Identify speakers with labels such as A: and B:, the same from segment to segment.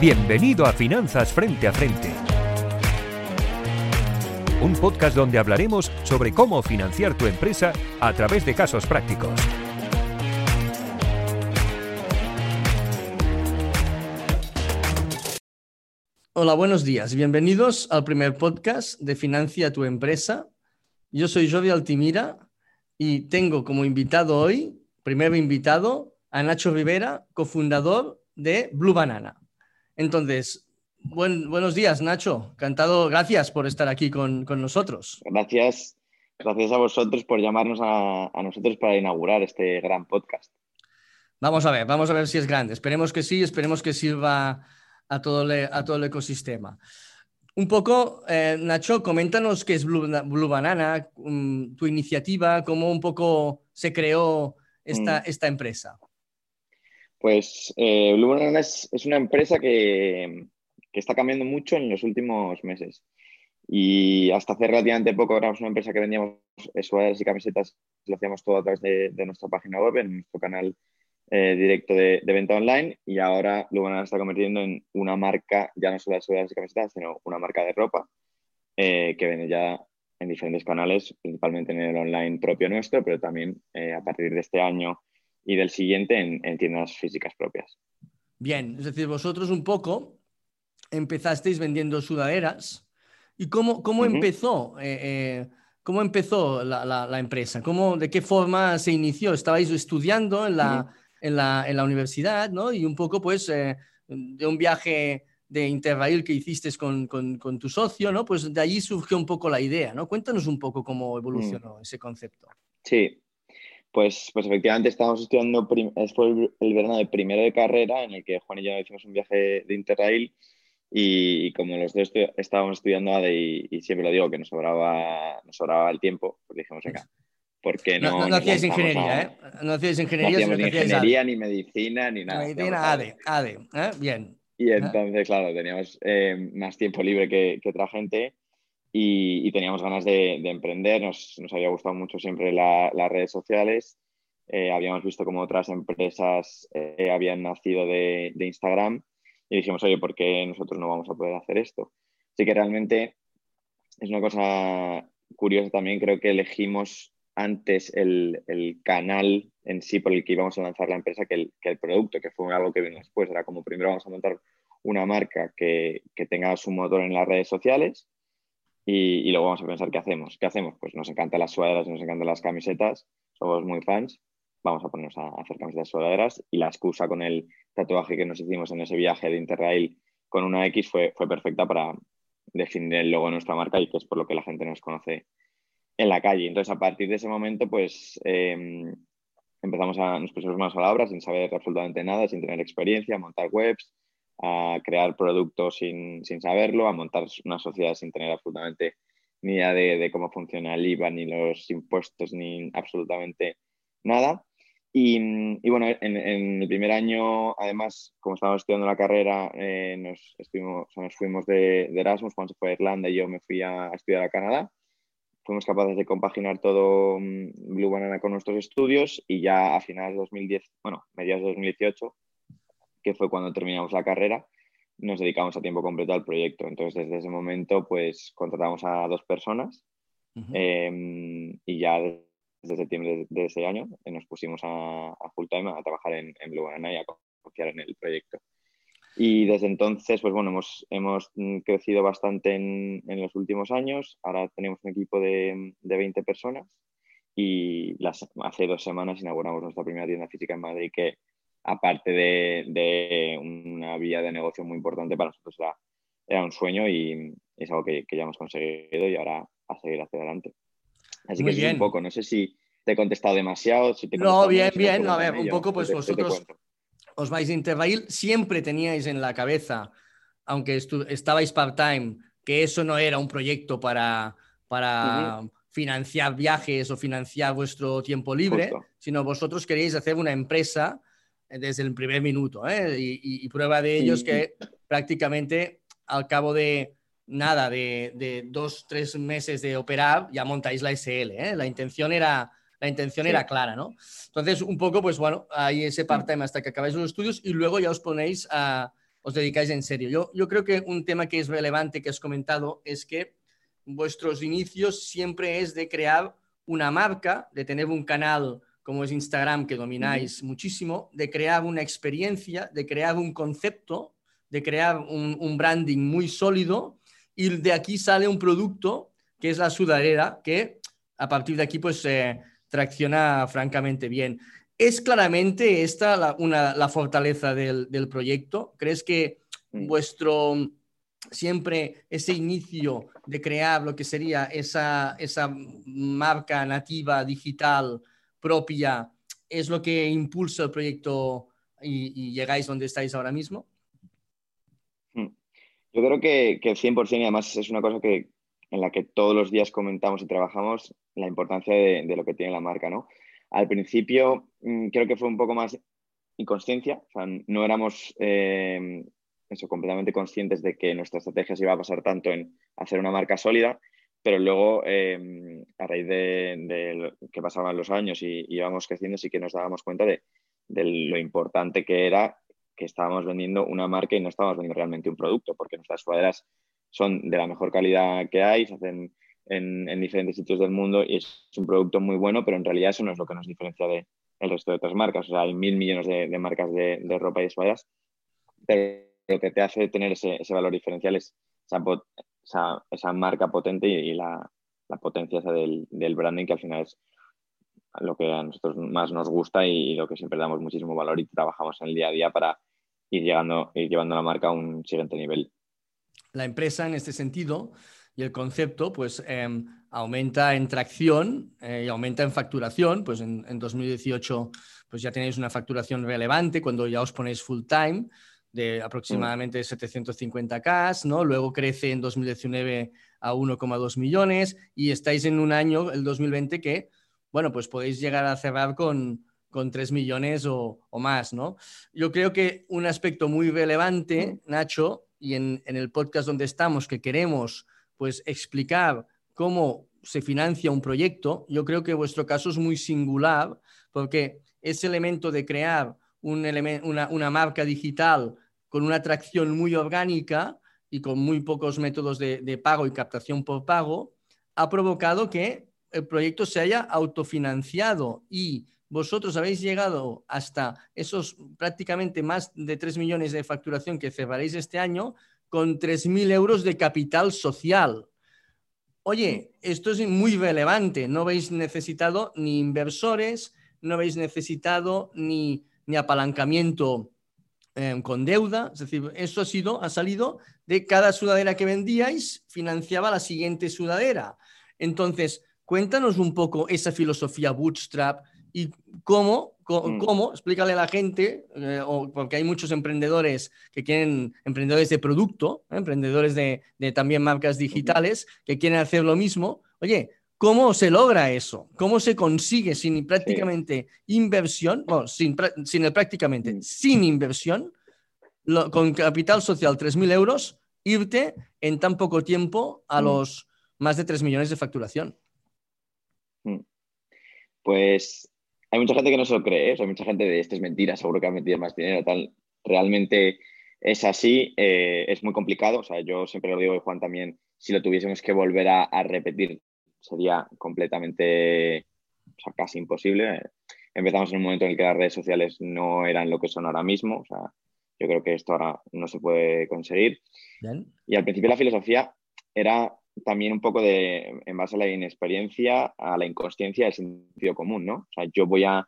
A: Bienvenido a Finanzas Frente a Frente. Un podcast donde hablaremos sobre cómo financiar tu empresa a través de casos prácticos.
B: Hola, buenos días. Bienvenidos al primer podcast de Financia tu empresa. Yo soy Jovi Altimira y tengo como invitado hoy, primer invitado, a Nacho Rivera, cofundador de Blue Banana. Entonces, buenos días, Nacho. Encantado, gracias por estar aquí con, nosotros.
C: Gracias, gracias a vosotros por llamarnos a, nosotros para inaugurar este gran podcast.
B: Vamos a ver, vamos a ver si es grande. Esperemos que sí, esperemos que sirva a todo, a todo el ecosistema. Un poco, eh, Nacho, coméntanos qué es Blue, Banana, mm, tu iniciativa, cómo un poco se creó esta, mm. esta empresa.
C: Pues eh, Blue es, una empresa que, está cambiando mucho en los últimos meses. Y hasta hace relativamente poco éramos una empresa que vendíamos sudaderas y camisetas, lo hacíamos todo a través de, nuestra página web, en nuestro canal eh, directo de, venta online. Y ahora Blue Banana está convirtiendo en una marca, ya no solo de sudaderas y camisetas, sino una marca de ropa eh, que vende ya en diferentes canales, principalmente en el online propio nuestro, pero también a partir de este año y del siguiente en, tiendas físicas propias.
B: Bien, es decir, vosotros un poco empezasteis vendiendo sudaderas. ¿Y cómo, cómo empezó? Eh, eh, ¿Cómo empezó la, empresa? ¿Cómo, ¿De qué forma se inició? ¿Estabais estudiando en la, en la, universidad, ¿no? Y un poco, pues, eh, de un viaje de Interrail que hiciste con, con, tu socio, ¿no? Pues de allí surgió un poco la idea, ¿no? Cuéntanos un poco cómo evolucionó mm. ese concepto.
C: Sí, pues, pues efectivamente estábamos estudiando, fue el, verano de primero de carrera en el que Juan y yo hicimos un viaje de Interrail y, como los dos estábamos estudiando ADE y, siempre lo digo que nos sobraba, nos sobraba el tiempo, pues dijimos, venga, ¿por qué no?
B: No, no, hacíais ingeniería, ¿eh? No hacíais ingeniería,
C: no ni ingeniería, ni medicina, ni nada.
B: Medicina, ADE, ADE, ¿eh? bien.
C: Y entonces, claro, teníamos eh, más tiempo libre que, que otra gente y, teníamos ganas de, emprender, nos, había gustado mucho siempre las redes sociales, eh, habíamos visto cómo otras empresas eh, habían nacido de, Instagram y dijimos, oye, ¿por qué nosotros no vamos a poder hacer esto? Así que realmente es una cosa curiosa también, creo que elegimos antes el, canal en sí por el que íbamos a lanzar la empresa que el, que el, producto, que fue algo que vino después. Era como primero vamos a montar una marca que, que tenga su motor en las redes sociales y, luego vamos a pensar qué hacemos. ¿Qué hacemos? Pues nos encantan las sudaderas, nos encantan las camisetas, somos muy fans. Vamos a ponernos a hacer camisetas sudaderas y la excusa con el tatuaje que nos hicimos en ese viaje de Interrail con una X fue, fue perfecta para definir el logo de nuestra marca y que es por lo que la gente nos conoce en la calle. Entonces, a partir de ese momento, pues em, empezamos a, nos pusimos más a la obra sin saber absolutamente nada, sin tener experiencia, montar webs, a crear productos sin, sin, saberlo, a montar una sociedad sin tener absolutamente ni idea de, cómo funciona el IVA, ni los impuestos, ni absolutamente nada. Y, y bueno, en, el primer año, además, como estábamos estudiando la carrera, eh, nos, estuvimos, nos fuimos de, Erasmus, Juan se fue a Irlanda y yo me fui a, estudiar a Canadá. Fuimos capaces de compaginar todo mm, Blue Banana con nuestros estudios y ya a finales de 2010, bueno, mediados de 2018, que fue cuando terminamos la carrera, nos dedicamos a tiempo completo al proyecto. Entonces, desde ese momento, pues contratamos a dos personas em, y ya desde septiembre de, ese año eh, nos pusimos a, full time a trabajar en, en Blue Banana y a confiar en el proyecto. Y desde entonces, pues bueno, hemos, hemos crecido bastante en, en, los últimos años. Ahora tenemos un equipo de, de 20 personas y las, hace dos semanas inauguramos nuestra primera tienda física en Madrid que aparte de, una vía de negocio muy importante para nosotros era, un sueño y es algo que, ya hemos conseguido y ahora a seguir hacia adelante. Así que bien. un poco, no sé si te he contestado demasiado. Si
B: no, bien, bien, a ver, un poco pues vosotros os vais a Interrail, siempre teníais en la cabeza, aunque estabais part-time, que eso no era un proyecto para, para financiar viajes o financiar vuestro tiempo libre, sino vosotros queríais hacer una empresa desde el primer minuto. ¿eh? Y, prueba de ello es que prácticamente al cabo de nada, de, de, dos, tres meses de operar, ya montáis la SL. ¿eh? La intención, era, la intención era clara, ¿no? Entonces, un poco, pues bueno, hay ese part-time hasta que acabáis los estudios y luego ya os ponéis a, os dedicáis en serio. Yo, yo creo que un tema que es relevante que has comentado es que vuestros inicios siempre es de crear una marca, de tener un canal como es Instagram que domináis muchísimo, de crear una experiencia, de crear un concepto, de crear un, branding muy sólido y de aquí sale un producto que es la sudadera que a partir de aquí pues eh, tracciona francamente bien. ¿Es claramente esta la, una, la fortaleza del, del, proyecto? ¿Crees que mm. vuestro siempre ese inicio de crear lo que sería esa, esa marca nativa digital propia es lo que impulsa el proyecto y, llegáis donde estáis ahora mismo?
C: Mm. Yo creo que, que 100% y además es una cosa que, en la que todos los días comentamos y trabajamos la importancia de, de lo que tiene la marca, ¿no? Al principio mm, creo que fue un poco más inconsciencia, o sea, no éramos eh, eso, completamente conscientes de que nuestra estrategia se iba a pasar tanto en hacer una marca sólida, pero luego eh, a raíz de, que pasaban los años y, íbamos creciendo sí que nos dábamos cuenta de, lo importante que era que estábamos vendiendo una marca y no estábamos vendiendo realmente un producto, porque nuestras sudaderas son de la mejor calidad que hay, se hacen en, diferentes sitios del mundo y es un producto muy bueno, pero en realidad eso no es lo que nos diferencia del resto de otras marcas. O sea, hay mil millones de, marcas de, ropa y de pero lo que te hace tener ese, valor diferencial es esa, marca potente y, la, potencia del, branding, que al final es lo que a nosotros más nos gusta y, lo que siempre damos muchísimo valor y trabajamos en el día a día para ir, llegando, ir llevando la marca a un siguiente nivel.
B: La empresa, en este sentido, y el concepto pues em, aumenta en tracción eh, y aumenta en facturación. Pues en, 2018 pues ya tenéis una facturación relevante cuando ya os ponéis full time de aproximadamente 750k, ¿no? Luego crece en 2019 a 1,2 millones y estáis en un año, el 2020, que, bueno, pues podéis llegar a cerrar con, con 3 millones o, o, más, ¿no? Yo creo que un aspecto muy relevante, Nacho, y en, en el podcast donde estamos, que queremos pues explicar cómo se financia un proyecto, yo creo que vuestro caso es muy singular porque ese elemento de crear un una, una, marca digital con una atracción muy orgánica y con muy pocos métodos de, de, pago y captación por pago, ha provocado que el proyecto se haya autofinanciado y vosotros habéis llegado hasta esos prácticamente más de 3 millones de facturación que cerraréis este año con 3.000 euros de capital social. Oye, esto es muy relevante. No habéis necesitado ni inversores, no habéis necesitado ni, ni apalancamiento eh, con deuda. Es decir, eso ha, sido, ha salido de cada sudadera que vendíais, financiaba la siguiente sudadera. Entonces, cuéntanos un poco esa filosofía bootstrap y cómo Mm. ¿Cómo? Explícale a la gente, eh, porque hay muchos emprendedores que quieren, emprendedores de producto, ¿eh? emprendedores de, también marcas digitales, que quieren hacer lo mismo. Oye, ¿cómo se logra eso? ¿Cómo se consigue sin prácticamente inversión, bueno, sin, sin el prácticamente, mm. sin inversión, con capital social 3.000 euros, irte en tan poco tiempo a mm. los más de 3 millones de facturación?
C: Pues hay mucha gente que no se lo cree, ¿eh? hay mucha gente de esto es mentira, seguro que ha metido más dinero, tal. Realmente es así, eh, es muy complicado. O sea, yo siempre lo digo y Juan también, si lo tuviésemos que volver a, repetir, sería completamente, o sea, casi imposible. Empezamos en un momento en el que las redes sociales no eran lo que son ahora mismo. O sea, yo creo que esto ahora no se puede conseguir. Y al principio la filosofía era también un poco de, en base a la inexperiencia, a la inconsciencia del sentido común, ¿no? O sea, yo voy a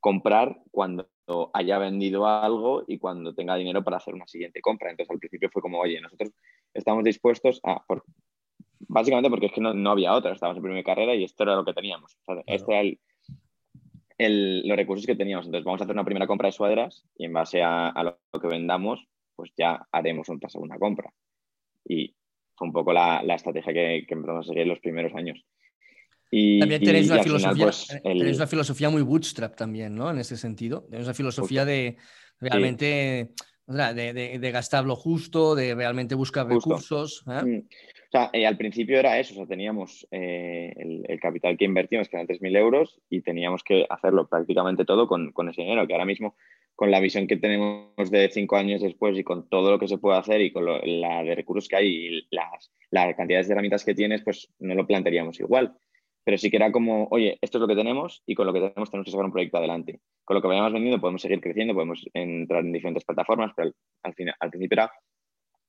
C: comprar cuando haya vendido algo y cuando tenga dinero para hacer una siguiente compra. Entonces, al principio fue como, oye, nosotros estamos dispuestos a... básicamente porque es que no, había otra, estábamos en primera carrera y esto era lo que teníamos. Esto era el, los recursos que teníamos. Entonces, vamos a hacer una primera compra de suaderas y en base a, lo que vendamos, pues ya haremos otra segunda compra. Y un poco la, estrategia que, empezamos a seguir en los primeros años.
B: Y, también tenéis, una, filosofía, pues, tenéis una filosofía muy bootstrap también, ¿no? En ese sentido. Tenéis una filosofía de realmente de, gastar lo justo, de realmente buscar recursos. ¿eh?
C: O sea, eh, al principio era eso, o sea, teníamos eh, el, capital que invertimos, que eran 3.000 euros, y teníamos que hacerlo prácticamente todo con, con, ese dinero, que ahora mismo con la visión que tenemos de cinco años después y con todo lo que se puede hacer y con la de recursos que hay y las, las cantidades de herramientas que tienes, pues no lo plantearíamos igual. Pero sí que era como, oye, esto es lo que tenemos y con lo que tenemos tenemos que sacar un proyecto adelante. Con lo que vayamos vendiendo podemos seguir creciendo, podemos entrar en diferentes plataformas, pero al principio era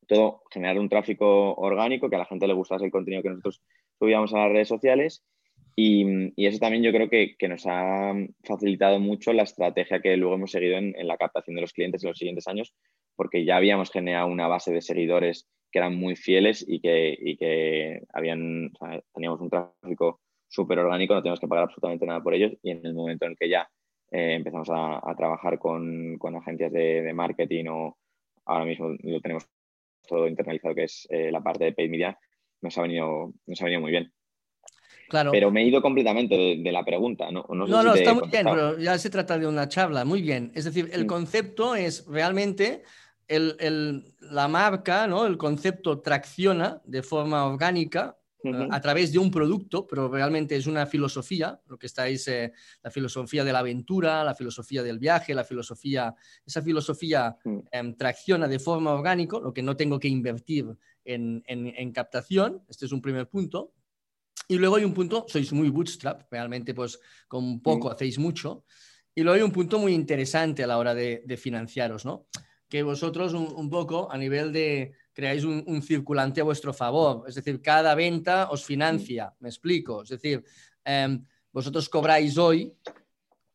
C: todo generar un tráfico orgánico, que a la gente le gustase el contenido que nosotros subíamos a las redes sociales. Y, eso también yo creo que, nos ha facilitado mucho la estrategia que luego hemos seguido en, la captación de los clientes en los siguientes años, porque ya habíamos generado una base de seguidores que eran muy fieles y que, que habían, teníamos un tráfico súper orgánico, no teníamos que pagar absolutamente nada por ellos. Y en el momento en que ya eh, empezamos a, trabajar con, agencias de, marketing o ahora mismo lo tenemos todo internalizado, que es eh, la parte de paid media, nos ha venido, nos ha venido muy bien. Pero me he ido completamente de, la pregunta. No, no,
B: no, está muy bien, pero ya se trata de una charla. Muy bien. Es decir, el mm. concepto es realmente la marca, ¿no? el concepto tracciona de forma orgánica a través de un producto, pero realmente es una filosofía, lo que estáis, eh, la filosofía de la aventura, la filosofía del viaje, la filosofía, esa filosofía mm. em, tracciona de forma orgánica, lo que no tengo que invertir en, en captación, este es un primer punto. Y luego hay un punto, sois muy bootstrap, realmente pues con poco hacéis mucho. Y luego hay un punto muy interesante a la hora de, financiaros, ¿no? Que vosotros un, poco a nivel de creáis un, circulante a vuestro favor, es decir, cada venta os financia, me explico, es decir, em, vosotros cobráis hoy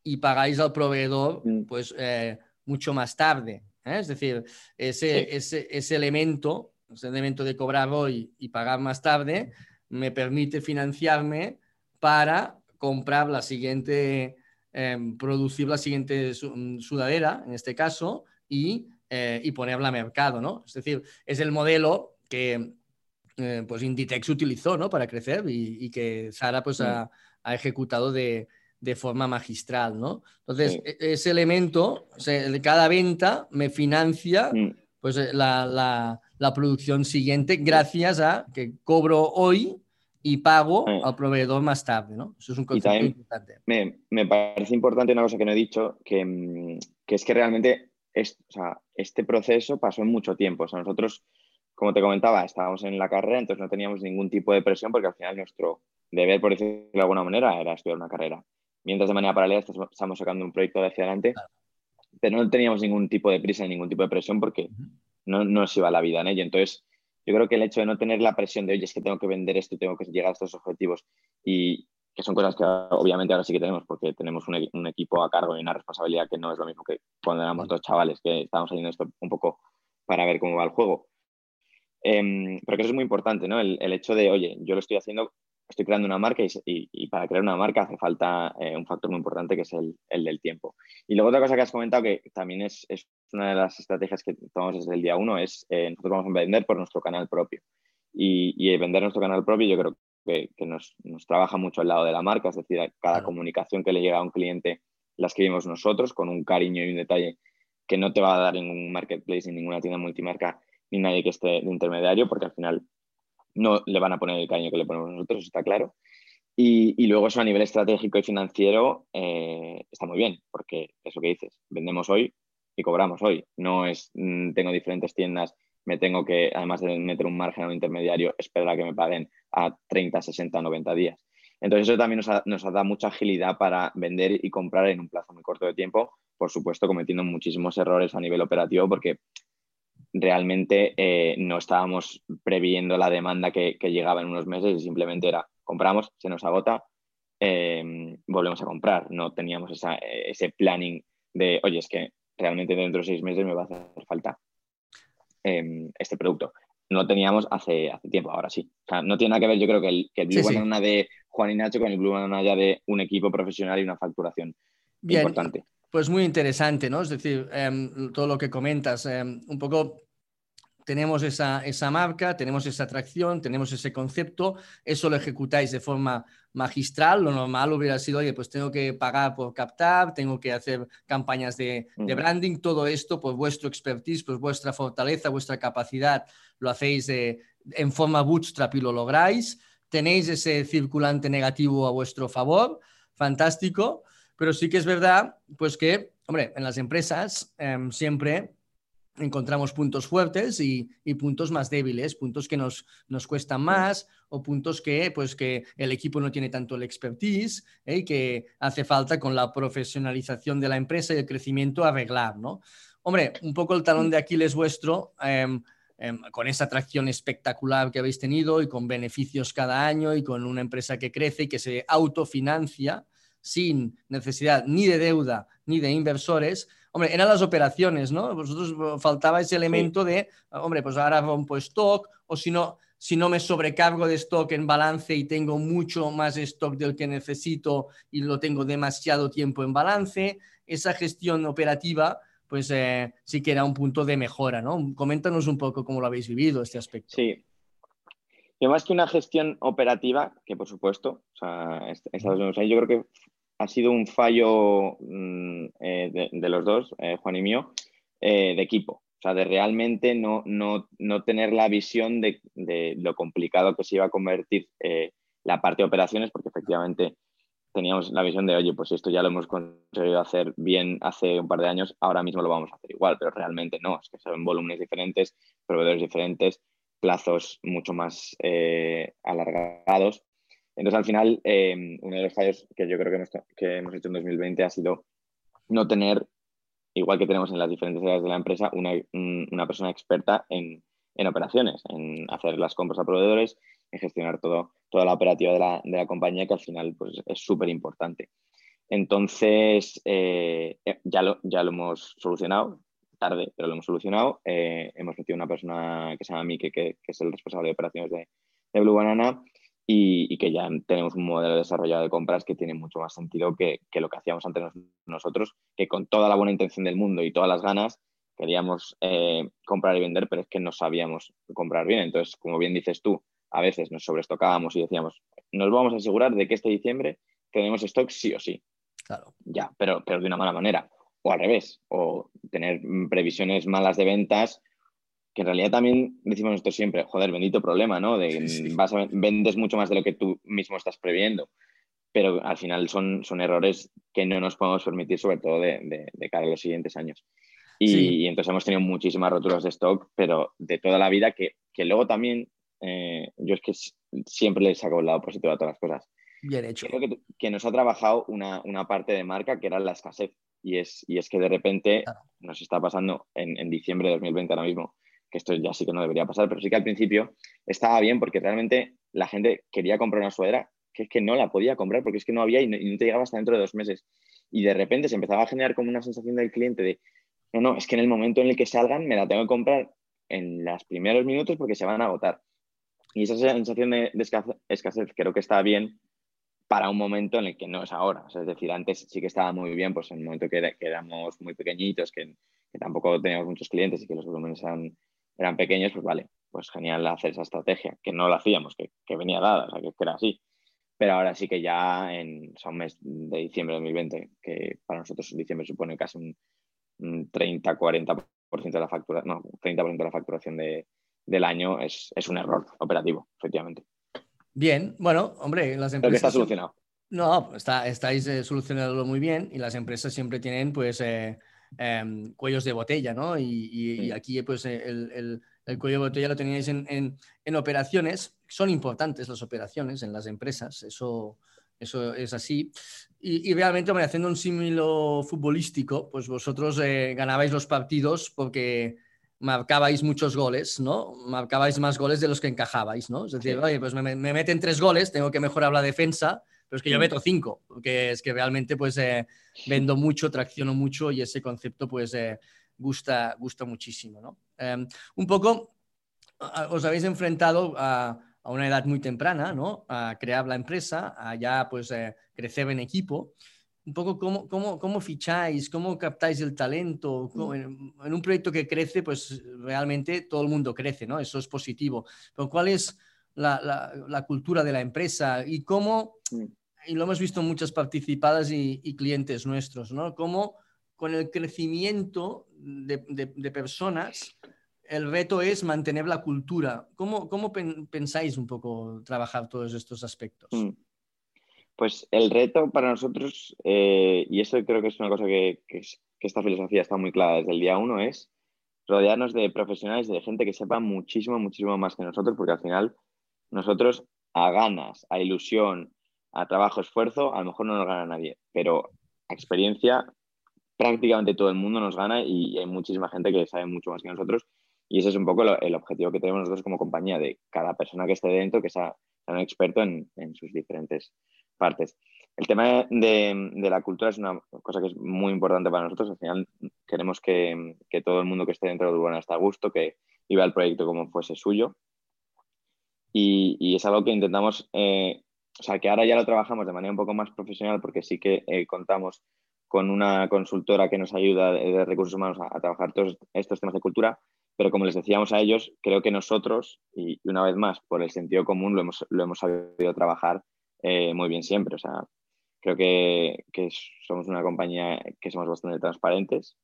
B: y pagáis al proveedor pues eh, mucho más tarde, ¿eh? es decir, ese, ese, ese elemento, ese elemento de cobrar hoy y pagar más tarde, me permite financiarme para comprar la siguiente, em, producir la siguiente mm, sudadera, en este caso, y, eh, y, ponerla a mercado, ¿no? Es decir, es el modelo que eh, pues Inditex utilizó, ¿no? Para crecer y, que Sara pues ha, ejecutado de, forma magistral, ¿no? Entonces, e, ese elemento, de cada venta me financia pues eh, la la producción siguiente gracias a que cobro hoy y pago al proveedor más tarde, ¿no? Eso es un concepto importante.
C: Me, me, parece importante una cosa que no he dicho, que, mm, que es que realmente es, o sea, este proceso pasó en mucho tiempo. O sea, nosotros, como te comentaba, estábamos en la carrera, entonces no teníamos ningún tipo de presión porque al final nuestro deber, por decirlo de alguna manera, era estudiar una carrera. Mientras de manera paralela estamos sacando un proyecto de hacia adelante, pero no teníamos ningún tipo de prisa, ningún tipo de presión porque no, no se iba la vida en ello. Entonces, yo creo que el hecho de no tener la presión de, oye, es que tengo que vender esto tengo que llegar a estos objetivos, y que son cosas que obviamente ahora sí que tenemos, porque tenemos un, un equipo a cargo y una responsabilidad que no es lo mismo que cuando éramos dos chavales, que estábamos haciendo esto un poco para ver cómo va el juego. Em, pero que eso es muy importante, ¿no? El, el, hecho de, oye, yo lo estoy haciendo estoy creando una marca y, para crear una marca hace falta eh, un factor muy importante que es el, del tiempo. Y luego otra cosa que has comentado que también es, una de las estrategias que tomamos desde el día uno es eh, nosotros vamos a vender por nuestro canal propio. Y, vender nuestro canal propio yo creo que, nos, trabaja mucho al lado de la marca, es decir, cada comunicación que le llega a un cliente la escribimos nosotros con un cariño y un detalle que no te va a dar un marketplace, en ninguna tienda multimarca, ni nadie que esté de intermediario, porque al final no le van a poner el caño que le ponemos nosotros, está claro. Y, luego eso a nivel estratégico y financiero eh, está muy bien, porque eso que dices, vendemos hoy y cobramos hoy. No es, mm, tengo diferentes tiendas, me tengo que, además de meter un margen a un intermediario, esperar a que me paguen a 30, 60, 90 días. Entonces eso también nos, ha, nos da mucha agilidad para vender y comprar en un plazo muy corto de tiempo, por supuesto cometiendo muchísimos errores a nivel operativo, porque realmente eh, no estábamos previendo la demanda que, llegaba en unos meses y simplemente era compramos, se nos agota, em, volvemos a comprar. No teníamos ese planning de, oye, es que realmente dentro de seis meses me va a hacer falta em, este producto. No teníamos hace, hace tiempo, ahora sí. no tiene nada que ver, yo creo que el, que el Blue Banana de Juan y Nacho con el Blue Banana ya de un equipo profesional y una facturación importante.
B: Pues muy interesante, ¿no? Es decir, em, todo lo que comentas, em, un poco tenemos esa, esa, marca, tenemos esa atracción, tenemos ese concepto, eso lo ejecutáis de forma magistral, lo normal hubiera sido, oye, pues tengo que pagar por captar, tengo que hacer campañas de, de branding, todo esto, pues vuestro expertise, pues vuestra fortaleza, vuestra capacidad, lo hacéis en forma bootstrap y lo lográis, tenéis ese circulante negativo a vuestro favor, fantástico, pero sí que es verdad, pues que hombre, en las empresas em, siempre encontramos puntos fuertes y, puntos más débiles, puntos que nos, nos cuestan más o puntos que, pues, que el equipo no tiene tanto el expertise ¿eh? y que hace falta con la profesionalización de la empresa y el crecimiento arreglar, ¿no? Hombre, un poco el talón de Aquiles vuestro, em, em, con esa atracción espectacular que habéis tenido y con beneficios cada año y con una empresa que crece y que se autofinancia sin necesidad ni de deuda ni de inversores, hombre, eran las operaciones, ¿no? Vosotros faltaba ese elemento de, hombre, pues ahora rompo stock o si no, si no me sobrecargo de stock en balance y tengo mucho más stock del que necesito y lo tengo demasiado tiempo en balance, esa gestión operativa pues eh, sí que era un punto de mejora, ¿no? Coméntanos un poco cómo lo habéis vivido este aspecto.
C: Sí. Yo más que una gestión operativa, que por supuesto, o sea, yo creo que ha sido un fallo mm, eh, de, los dos, eh, Juan y mío, de equipo. O sea, de realmente no, no, no tener la visión de, lo complicado que se iba a convertir la parte de operaciones, porque efectivamente teníamos la visión de, oye, pues esto ya lo hemos conseguido hacer bien hace un par de años, ahora mismo lo vamos a hacer igual, pero realmente no, es que son volúmenes diferentes, proveedores diferentes, plazos mucho más eh, alargados. Entonces, al final, em, uno de los fallos que yo creo que hemos, que hemos hecho en 2020 ha sido no tener, igual que tenemos en las diferentes áreas de la empresa, una, una persona experta en, en operaciones, en hacer las compras a proveedores, en gestionar todo, toda la operativa de la, de la compañía, que al final pues, es súper importante. Entonces, eh, eh, ya, lo, ya lo hemos solucionado, tarde, pero lo hemos solucionado. Eh, hemos metido una persona que se llama Mike, que, es el responsable de operaciones de Blue Banana, y, y, que ya tenemos un modelo desarrollado de compras que tiene mucho más sentido que, que lo que hacíamos antes nosotros, que con toda la buena intención del mundo y todas las ganas, queríamos eh, comprar y vender, pero es que no sabíamos comprar bien. Entonces, como bien dices tú, a veces nos sobreestocábamos y decíamos, nos vamos a asegurar de que este diciembre tenemos stock sí o sí.
B: Claro.
C: Ya, pero, pero de una mala manera. O al revés, o tener previsiones malas de ventas, que en realidad también decimos nosotros siempre, joder, bendito problema, ¿no? De, Vas vendes mucho más de lo que tú mismo estás previendo. Pero al final son, son errores que no nos podemos permitir, sobre todo de, de cara a los siguientes años. Y, entonces hemos tenido muchísimas roturas de stock, pero de toda la vida, que, que luego también, eh, yo es que siempre le saco el lado positivo a todas las cosas.
B: Bien hecho.
C: Creo que, que nos ha trabajado una, una, parte de marca que era la escasez. Y es, y es que de repente nos está pasando en, en, diciembre de 2020 ahora mismo, que esto ya sí que no debería pasar, pero sí que al principio estaba bien porque realmente la gente quería comprar una sudadera que es que no la podía comprar porque es que no había y no, y no te llegaba hasta dentro de dos meses. Y de repente se empezaba a generar como una sensación del cliente de, no, no, es que en el momento en el que salgan me la tengo que comprar en los primeros minutos porque se van a agotar. Y esa sensación de, escasez creo que está bien para un momento en el que no es ahora. es decir, antes sí que estaba muy bien, pues en el momento que, éramos muy pequeñitos, que, tampoco teníamos muchos clientes y que los volúmenes eran, eran, pequeños, pues vale, pues genial hacer esa estrategia, que no lo hacíamos, que, venía dada, o sea, que, era así. Pero ahora sí que ya en o un mes de diciembre de 2020, que para nosotros diciembre supone casi un, 30-40% de la factura, no, 30% de la facturación de, del año es, es, un error operativo, efectivamente.
B: Bien, bueno, hombre, las empresas...
C: está solucionado.
B: No, está, estáis eh, solucionándolo muy bien y las empresas siempre tienen pues eh, em, cuellos de botella, ¿no? Y, aquí pues el, el, el, cuello de botella lo teníais en, en, en, operaciones. Son importantes las operaciones en las empresas, eso, eso es así. Y, realmente, haciendo un símilo futbolístico, pues vosotros eh, ganabais los partidos porque marcabais muchos goles, ¿no? Marcabais más goles de los que encajabais, ¿no? Es decir, oye, pues me, meten tres goles, tengo que mejorar la defensa, pero es que yo meto cinco, porque es que realmente pues eh, vendo mucho, tracciono mucho y ese concepto pues eh, gusta, gusta muchísimo, ¿no? Em, un poco os habéis enfrentado a a una edad muy temprana, ¿no? A crear la empresa, a ya pues eh, crecer en equipo. Un poco cómo, cómo, cómo ficháis, cómo captáis el talento. Mm. en, un proyecto que crece, pues realmente todo el mundo crece, ¿no? Eso es positivo. Pero ¿cuál es la, la, cultura de la empresa y cómo, mm. Y lo hemos visto muchas participadas y, clientes nuestros, ¿no? Cómo con el crecimiento de, personas el reto es mantener la cultura. ¿Cómo, cómo pensáis un poco trabajar todos estos aspectos? Mm.
C: Pues el reto para nosotros, eh, y esto creo que es una cosa que, que esta filosofía está muy clara desde el día uno, es rodearnos de profesionales, de gente que sepa muchísimo, muchísimo más que nosotros, porque al final nosotros a ganas, a ilusión, a trabajo, esfuerzo, a lo mejor no nos gana nadie, pero a experiencia prácticamente todo el mundo nos gana y hay muchísima gente que sabe mucho más que nosotros y ese es un poco el objetivo que tenemos nosotros como compañía, de cada persona que esté dentro que sea, un experto en, sus diferentes partes. El tema de, la cultura es una cosa que es muy importante para nosotros. Al final queremos que, todo el mundo que esté dentro de Urbana esté a gusto, que viva el proyecto como fuese suyo. Y, es algo que intentamos, eh, o sea, que ahora ya lo trabajamos de manera un poco más profesional porque sí que eh, contamos con una consultora que nos ayuda de, recursos humanos a, trabajar todos estos temas de cultura, pero como les decíamos a ellos, creo que nosotros, y una vez más, por el sentido común, lo hemos, lo hemos sabido trabajar eh, muy bien siempre. O sea, creo que, que, somos una compañía que somos bastante transparentes,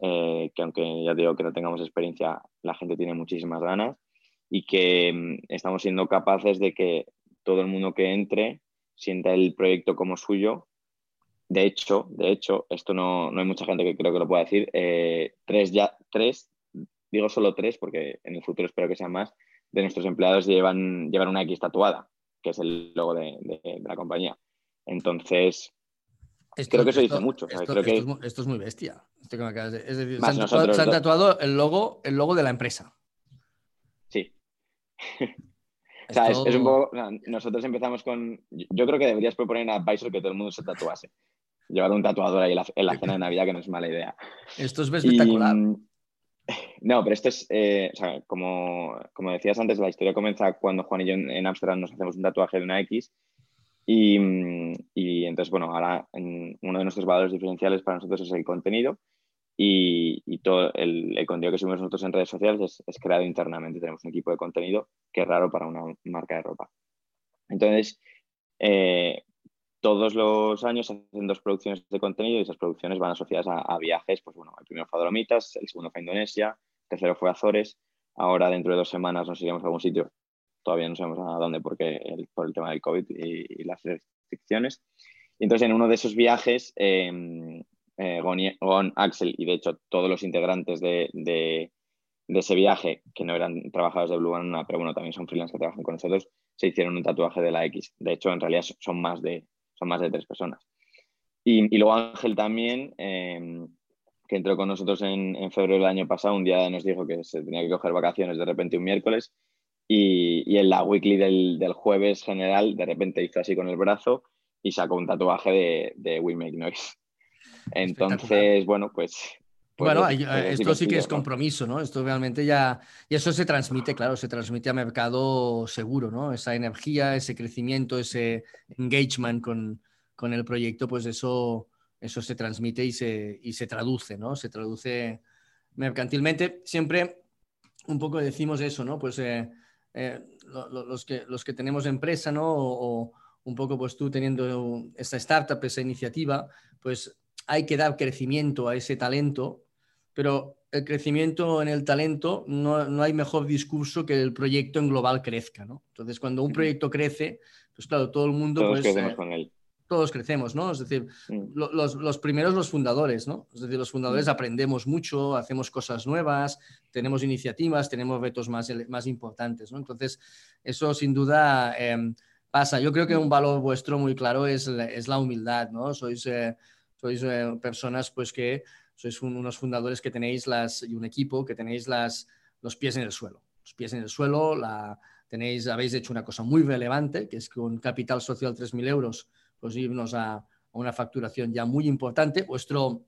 C: eh, que aunque ya digo que no tengamos experiencia, la gente tiene muchísimas ganas y que mm, estamos siendo capaces de que todo el mundo que entre sienta el proyecto como suyo. De hecho, de hecho, esto no, no hay mucha gente que creo que lo pueda decir. Eh, tres, ya, tres digo solo tres porque en el futuro espero que sean más, de nuestros empleados llevan, llevan una X tatuada, que es el logo de, la compañía. Entonces, creo que eso dice mucho.
B: Esto, es, muy bestia. Es decir, se han, tatuado, el logo, el logo de la empresa.
C: Sí. o sea, es, un poco. nosotros empezamos con. Yo creo que deberías proponer a Advisor que todo el mundo se tatuase. Llevar un tatuador ahí en la, cena de Navidad, que no es mala idea.
B: Esto es espectacular.
C: No, pero esto es, eh, o sea, como, como, decías antes, la historia comienza cuando Juan y yo en Ámsterdam nos hacemos un tatuaje de una X. Y, y entonces, bueno, ahora uno de nuestros valores diferenciales para nosotros es el contenido. Y, y todo el, el, contenido que subimos nosotros en redes sociales es, es, creado internamente. Tenemos un equipo de contenido que es raro para una marca de ropa. Entonces, eh, todos los años hacen dos producciones de contenido y esas producciones van asociadas a, viajes. Pues bueno, el primero fue a Dolomitas, el segundo fue a Indonesia, el tercero fue a Azores. Ahora, dentro de dos semanas, nos iremos a algún sitio. Todavía no sabemos a dónde porque por el tema del COVID y, las restricciones. Y entonces, en uno de esos viajes, eh, eh, Gon, Axel y de hecho todos los integrantes de, de, ese viaje, que no eran trabajadores de Blue One, pero bueno, también son freelance que trabajan con nosotros, se hicieron un tatuaje de la X. De hecho, en realidad son más de, más de tres personas. Y, luego Ángel también, em, que entró con nosotros en, febrero del año pasado, un día nos dijo que se tenía que coger vacaciones de repente un miércoles y, en la weekly del, jueves general de repente hizo así con el brazo y sacó un tatuaje de We Make Noise. Entonces, bueno, pues
B: bueno, esto sí que es compromiso, ¿no? Esto realmente ya, y eso se transmite, claro, se transmite a mercado seguro, ¿no? Esa energía, ese crecimiento, ese engagement con, con el proyecto, pues eso, eso se transmite y se, y se traduce, ¿no? Se traduce mercantilmente. Siempre un poco decimos eso, ¿no? Pues eh, eh, los, que, los que tenemos empresa, ¿no? O, un poco pues tú teniendo esta startup, esa iniciativa, pues hay que dar crecimiento a ese talento pero el crecimiento en el talento no, no, hay mejor discurso que el proyecto en global crezca, ¿no? Entonces, cuando un proyecto crece, pues claro, todo el mundo...
C: Todos
B: pues,
C: crecemos eh, con él.
B: Todos crecemos, ¿no? Es decir, los, los, primeros los fundadores, ¿no? Es decir, los fundadores aprendemos mucho, hacemos cosas nuevas, tenemos iniciativas, tenemos retos más, más importantes, ¿no? Entonces, eso sin duda em, pasa. Yo creo que un valor vuestro muy claro es, es la humildad, ¿no? Sois, eh, sois eh, personas pues que sois unos fundadores que tenéis las, y un equipo que tenéis las, los pies en el suelo. Los pies en el suelo, la, tenéis, habéis hecho una cosa muy relevante, que es con capital social 3.000 euros, pues irnos a, una facturación ya muy importante. Vuestro,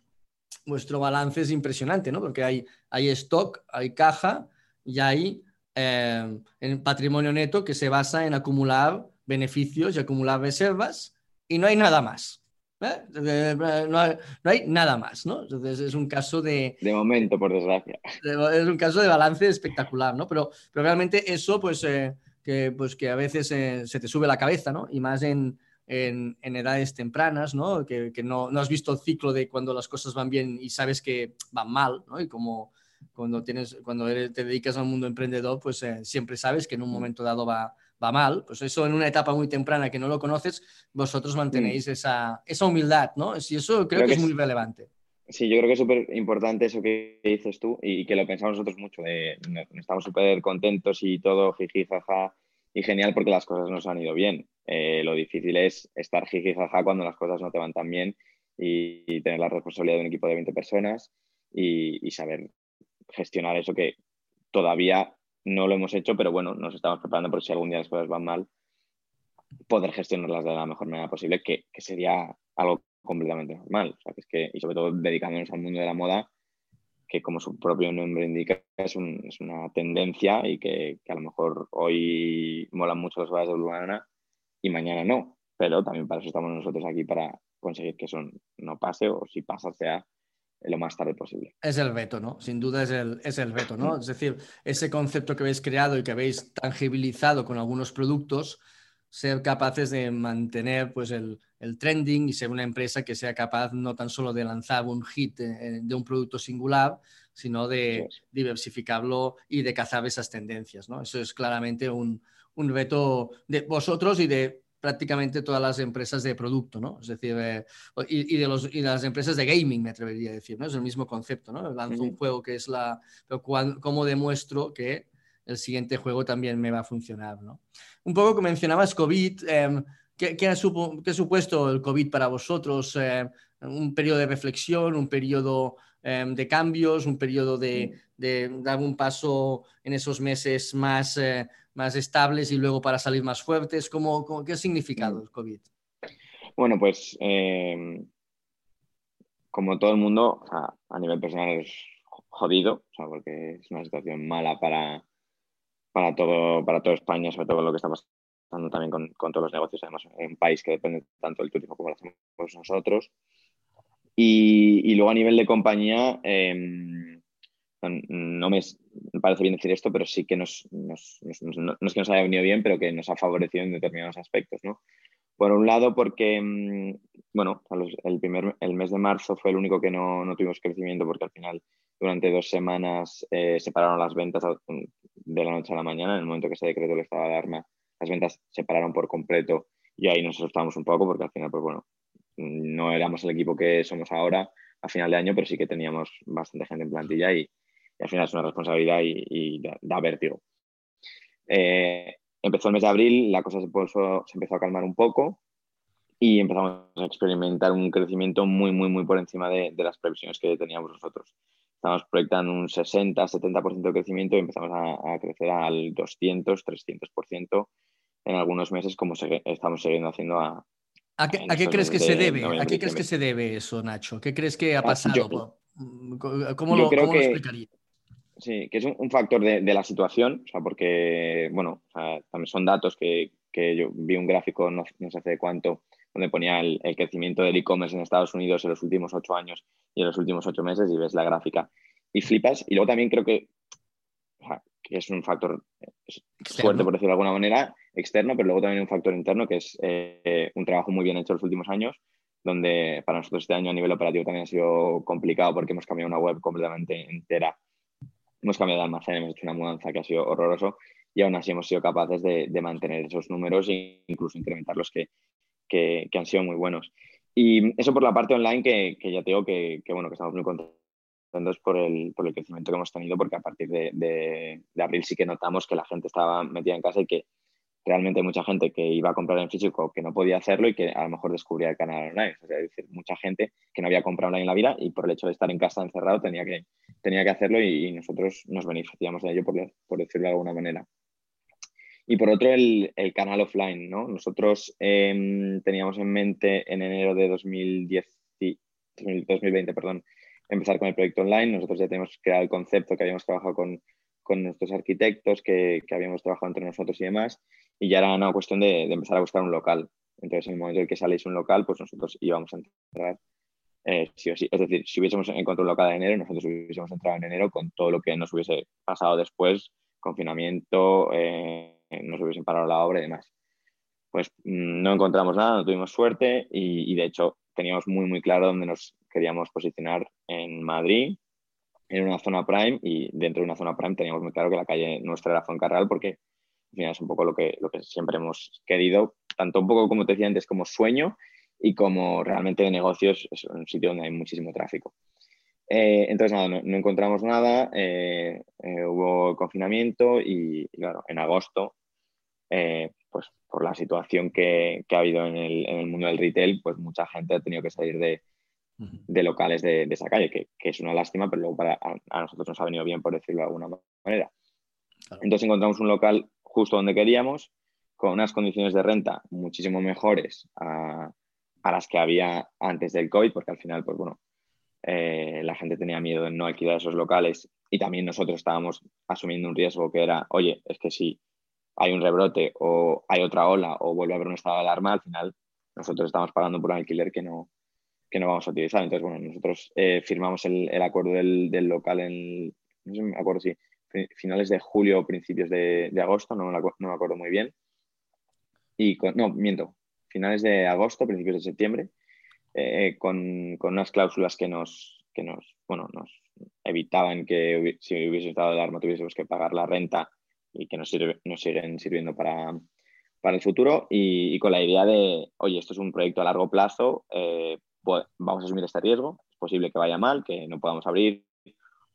B: vuestro balance es impresionante, ¿no? Porque hay, hay stock, hay caja y hay eh, patrimonio neto que se basa en acumular beneficios y acumular reservas y no hay nada más. ¿Eh? No hay, nada más, ¿no? Entonces es un caso de...
C: De momento, por desgracia.
B: es un caso de balance espectacular, ¿no? Pero, pero realmente eso, pues, eh, que, pues que a veces eh, se te sube la cabeza, ¿no? Y más en, en, edades tempranas, ¿no? Que, que no, no, has visto el ciclo de cuando las cosas van bien y sabes que van mal, ¿no? Y como cuando, tienes, cuando te dedicas al mundo emprendedor, pues siempre sabes que en un momento dado va, va mal, pues eso en una etapa muy temprana que no lo conoces, vosotros mantenéis mm. esa, esa, humildad, ¿no? Y eso creo, que, es muy relevante.
C: Sí, yo creo que es súper importante eso que dices tú y que lo pensamos nosotros mucho. estamos súper contentos y todo, jiji, jaja, y genial porque las cosas nos han ido bien. Eh, lo difícil es estar jiji, jaja cuando las cosas no te van tan bien y, tener la responsabilidad de un equipo de 20 personas y, saber gestionar eso que todavía no lo hemos hecho, pero bueno, nos estamos preparando por si algún día las cosas van mal, poder gestionarlas de la mejor manera posible, que, que sería algo completamente normal. Es que, y sobre todo dedicándonos al mundo de la moda, que como su propio nombre indica, es, una tendencia y que, a lo mejor hoy molan mucho las horas de Blue y mañana no. Pero también para eso estamos nosotros aquí, para conseguir que eso no pase o si pasa sea lo más tarde posible.
B: Es el veto, ¿no? Sin duda es el, es el veto, ¿no? Es decir, ese concepto que habéis creado y que habéis tangibilizado con algunos productos, ser capaces de mantener pues, el, el, trending y ser una empresa que sea capaz no tan solo de lanzar un hit de un producto singular, sino de diversificarlo y de cazar esas tendencias. ¿no? Eso es claramente un, un reto de vosotros y de prácticamente todas las empresas de producto, ¿no? Es decir, eh, y, de los, y las empresas de gaming, me atrevería a decir, ¿no? Es el mismo concepto, ¿no? Lanzo un juego que es la... Pero ¿cómo demuestro que el siguiente juego también me va a funcionar. ¿no? Un poco que mencionabas COVID, em, ¿qué, ha supuesto el COVID para vosotros? Em, un periodo de reflexión, un periodo em, de cambios, un periodo de, dar un paso en esos meses más, eh, más estables y luego para salir más fuertes. ¿Cómo, qué ha significado el COVID?
C: Bueno, pues como todo el mundo, a nivel personal es jodido, porque es una situación mala para, para todo, para toda España, sobre todo lo que está pasando también con, con todos los negocios, además en un país que depende tanto del turismo como lo hacemos nosotros. Y, y luego a nivel de compañía, em, no me, parece bien decir esto, pero sí que nos, nos, no es que nos haya venido bien, pero que nos ha favorecido en determinados aspectos. ¿no? Por un lado, porque, em, bueno, el, primer, el mes de marzo fue el único que no, no tuvimos crecimiento porque al final durante dos semanas eh, se pararon las ventas de la noche a la mañana, en el momento que se decretó el estado de alarma, las ventas se pararon por completo y ahí nos asustamos un poco porque al final, pues bueno, no éramos el equipo que somos ahora a final de año, pero sí que teníamos bastante gente en plantilla y, al final es una responsabilidad y, da, vértigo. Eh, empezó el mes de abril, la cosa se, se empezó a calmar un poco y empezamos a experimentar un crecimiento muy, muy, muy por encima de, de las previsiones que teníamos nosotros estamos proyectando un 60-70% de crecimiento y empezamos a, crecer al 200-300% en algunos meses, como estamos siguiendo haciendo a...
B: ¿A qué, crees que se debe? ¿A qué crees que se debe eso, Nacho? ¿Qué crees que ha ah, pasado? ¿Cómo, lo, ¿cómo explicaría?
C: Sí, que es un, factor de, la situación, o sea, porque, bueno, también son datos que, que, yo vi un gráfico no, no sé hace cuánto, donde ponía el, crecimiento del e-commerce en Estados Unidos en los últimos ocho años y en los últimos ocho meses y ves la gráfica y flipas. Y luego también creo que, que es un factor fuerte, por decirlo de alguna manera, externo, pero luego también un factor interno que es eh, un trabajo muy bien hecho en los últimos años, donde para nosotros este año a nivel operativo también ha sido complicado porque hemos cambiado una web completamente entera. Hemos cambiado de almacén, hemos hecho una mudanza que ha sido horroroso y aún así hemos sido capaces de, de mantener esos números e incluso incrementar los que, que, han sido muy buenos. Y eso por la parte online, que, que ya te digo que, que, bueno, que estamos muy contentos por el, por el crecimiento que hemos tenido, porque a partir de, de, abril sí que notamos que la gente estaba metida en casa y que realmente mucha gente que iba a comprar en físico que no podía hacerlo y que a lo mejor descubría el canal online. es decir, mucha gente que no había comprado online en la vida y por el hecho de estar en casa encerrado tenía que, tenía que hacerlo y, nosotros nos beneficiamos de ello, por, decirlo de alguna manera. Y por otro, el, el canal offline. ¿no? Nosotros em, teníamos en mente en enero de 2010, 2020 perdón, empezar con el proyecto online. Nosotros ya tenemos creado el concepto que habíamos trabajado con, con nuestros arquitectos, que, que, habíamos trabajado entre nosotros y demás, y ya era una cuestión de, de, empezar a buscar un local. Entonces, en el momento en que saliese un local, pues nosotros íbamos a entrar eh, sí o sí. Es decir, si hubiésemos encontrado un local en enero, nosotros hubiésemos entrado en enero con todo lo que nos hubiese pasado después, confinamiento, eh, nos hubiesen parado la obra y demás. Pues mm, no encontramos nada, no tuvimos suerte y, de hecho teníamos muy, muy claro dónde nos queríamos posicionar en Madrid, en una zona prime y dentro de una zona prime teníamos muy claro que la calle nuestra era Fuencarral porque al final es un poco lo que, lo que siempre hemos querido, tanto un poco como te decía antes como sueño y como realmente de negocios es un sitio donde hay muchísimo tráfico. Eh, entonces, nada, no, encontramos nada, eh, eh, hubo confinamiento y, claro, en agosto, pues por la situación que, ha habido en el, mundo del retail, pues mucha gente ha tenido que salir de, locales de, esa calle, que, es una lástima, pero luego para, a, nosotros nos ha venido bien, por decirlo de alguna manera. Entonces encontramos un local justo donde queríamos, con unas condiciones de renta muchísimo mejores a, las que había antes del COVID, porque al final, pues bueno, eh, la gente tenía miedo de no alquilar esos locales y también nosotros estábamos asumiendo un riesgo que era, oye, es que si hay un rebrote o hay otra ola o vuelve a haber un estado de alarma, al final nosotros estamos pagando por un alquiler que no, que no vamos a utilizar. Entonces, bueno, nosotros eh, firmamos el, acuerdo del, local en, acuerdo finales de julio o principios de, agosto, no, me acuerdo muy bien. Y no, miento, finales de agosto, principios de septiembre. Eh, con, unas cláusulas que nos, que nos, bueno, nos evitaban que si hubiese estado de alarma tuviésemos que pagar la renta y que nos, nos siguen sirviendo para, para el futuro y, con la idea de, oye, esto es un proyecto a largo plazo, eh, pues vamos a asumir este riesgo, es posible que vaya mal, que no podamos abrir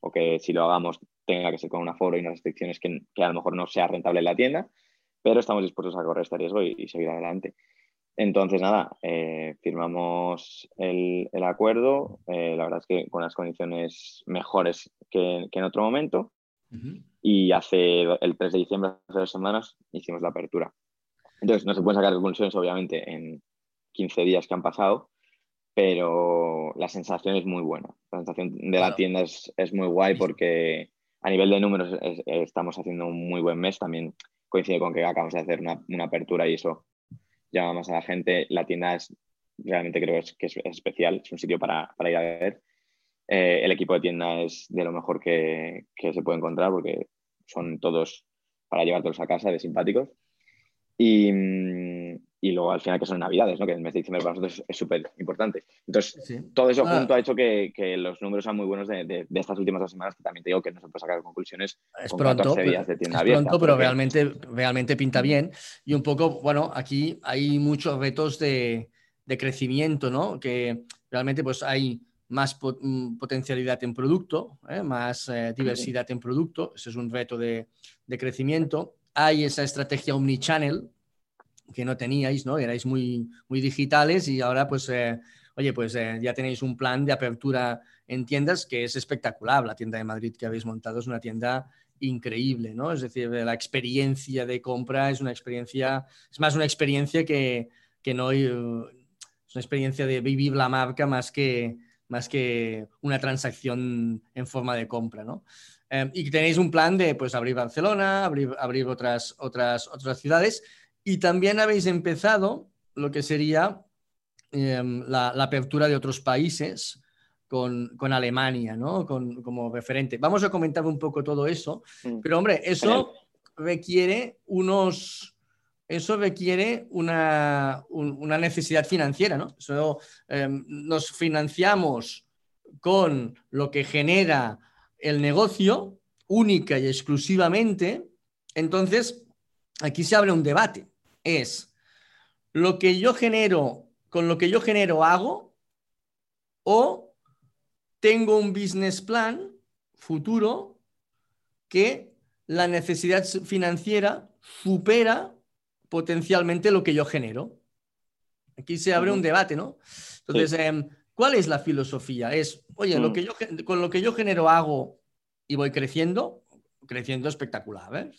C: o que si lo hagamos tenga que ser con un aforo y unas restricciones que, que a lo mejor no sea rentable en la tienda, pero estamos dispuestos a correr este riesgo y seguir adelante. Entonces, nada, eh, firmamos el, acuerdo, eh, la verdad es que con las condiciones mejores que, en otro momento, y hace el 3 de diciembre, hace dos semanas, hicimos la apertura. Entonces, no se pueden sacar conclusiones, obviamente, en 15 días que han pasado, pero la sensación es muy buena. La sensación de la tienda es, muy guay porque a nivel de números estamos haciendo un muy buen mes. También coincide con que acabamos de hacer una, una apertura y eso llama más a la gente. La tienda es realmente creo que es, especial, es un sitio para, ir a ver. Eh, el equipo de tienda es de lo mejor que, se puede encontrar porque son todos para llevártelos a casa de simpáticos. Y, mm, y luego al final que son navidades, ¿no? que el mes de diciembre para nosotros es súper importante. Entonces, todo eso junto ha hecho que, que, los números sean muy buenos de, de, estas últimas dos semanas, que también te digo que no se puede sacar conclusiones
B: es con pronto, 14 días de tienda es pronto, pero realmente, realmente pinta bien. Y un poco, bueno, aquí hay muchos retos de, de crecimiento, ¿no? Que realmente pues hay más mm, potencialidad en producto, ¿eh? más eh, diversidad en producto, ese es un reto de, de crecimiento. Hay esa estrategia omnichannel, que no teníais, ¿no? Erais muy, muy digitales y ahora pues, eh, oye, pues eh, ya tenéis un plan de apertura en tiendas que es espectacular. La tienda de Madrid que habéis montado es una tienda increíble, ¿no? Es decir, la experiencia de compra es una experiencia, es más una experiencia que, que no, es una experiencia de vivir la marca más que, más que una transacción en forma de compra, ¿no? Eh, y tenéis un plan de pues abrir Barcelona, abrir, abrir otras, otras, otras ciudades y también habéis empezado lo que sería em, la, apertura de otros países con, Alemania, ¿no? Con, como referente. Vamos a comentar un poco todo eso, mm. pero hombre, eso requiere unos... Eso requiere una, necesidad financiera, ¿no? Em, nos financiamos con lo que genera el negocio única y exclusivamente, entonces aquí se abre un debate. Es lo que yo genero, con lo que yo genero hago o tengo un business plan futuro que la necesidad financiera supera potencialmente lo que yo genero. Aquí se abre un debate, ¿no? Entonces, em, ¿cuál es la filosofía? Es, oye, lo mm. que yo, con lo que yo genero hago y voy creciendo, creciendo espectacular. ¿eh?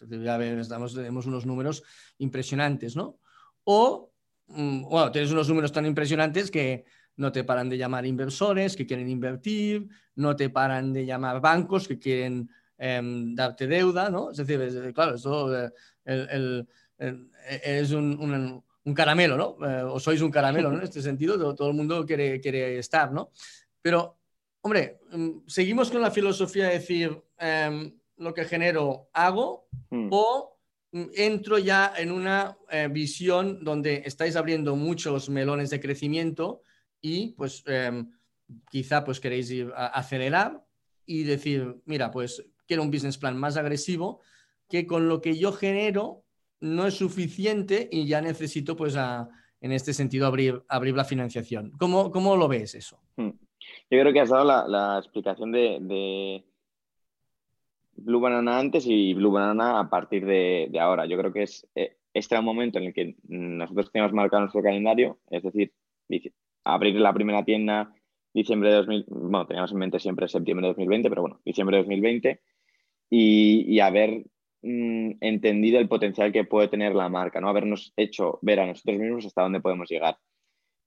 B: estamos, tenemos unos números impresionantes, ¿no? O, mm, bueno, tienes unos números tan impresionantes que no te paran de llamar inversores que quieren invertir, no te paran de llamar bancos que quieren em, darte deuda, ¿no? Es decir, claro, esto eh, es un, caramelo, ¿no? Eh, o sois un caramelo, ¿no? En este sentido, todo, el mundo quiere, quiere estar, ¿no? Pero, hombre, mm, seguimos con la filosofía de decir, em, lo que genero hago hmm. o entro ya en una eh, visión donde estáis abriendo muchos melones de crecimiento y pues em, quizá pues queréis ir a acelerar y decir, mira, pues quiero un business plan más agresivo que con lo que yo genero no es suficiente y ya necesito pues en este sentido abrir, abrir la financiación. ¿Cómo, ¿Cómo, lo ves eso? Hmm.
C: Yo creo que has dado la, explicación de, Blue Banana antes y Blue Banana a partir de, ahora. Yo creo que es eh, este un momento en el que nosotros tenemos marcado nuestro calendario, es decir, abrir la primera tienda diciembre de 2000, bueno, teníamos en mente siempre septiembre de 2020, pero bueno, diciembre de 2020 y, haber mm, entendido el potencial que puede tener la marca, ¿no? Habernos hecho ver a nosotros mismos hasta dónde podemos llegar.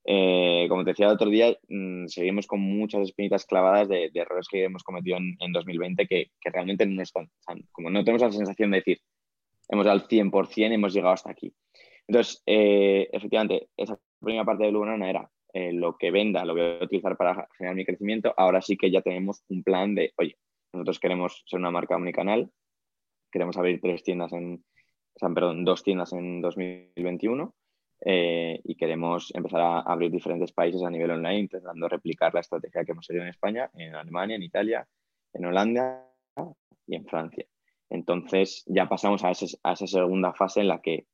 C: Eh, como te decía el otro día, mm, seguimos con muchas espinitas clavadas de, errores que hemos cometido en, 2020 que, realmente no están, como no tenemos la sensación de decir, hemos dado al 100%, hemos llegado hasta aquí. Entonces, eh, efectivamente, esa primera parte de Luna era eh, lo que venda, lo voy a utilizar para generar mi crecimiento. Ahora sí que ya tenemos un plan de, oye, nosotros queremos ser una marca omnicanal, queremos abrir tres tiendas en, perdón, dos tiendas en 2021 eh, y queremos empezar a abrir diferentes países a nivel online, intentando replicar la estrategia que hemos seguido en España, en Alemania, en Italia, en Holanda y en Francia. Entonces ya pasamos a, a esa segunda fase en la que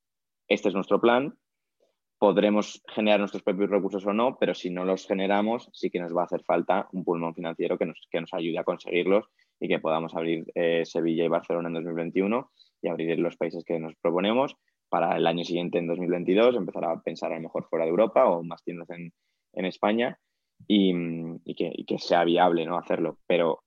C: este es nuestro plan, podremos generar nuestros propios recursos o no, pero si no los generamos, sí que nos va a hacer falta un pulmón financiero que nos, que nos ayude a conseguirlos y que podamos abrir eh, Sevilla y Barcelona en 2021 y abrir los países que nos proponemos para el año siguiente, en 2022, empezar a pensar a lo mejor fuera de Europa o más tiendas en, España y, que, sea viable ¿no? hacerlo. Pero,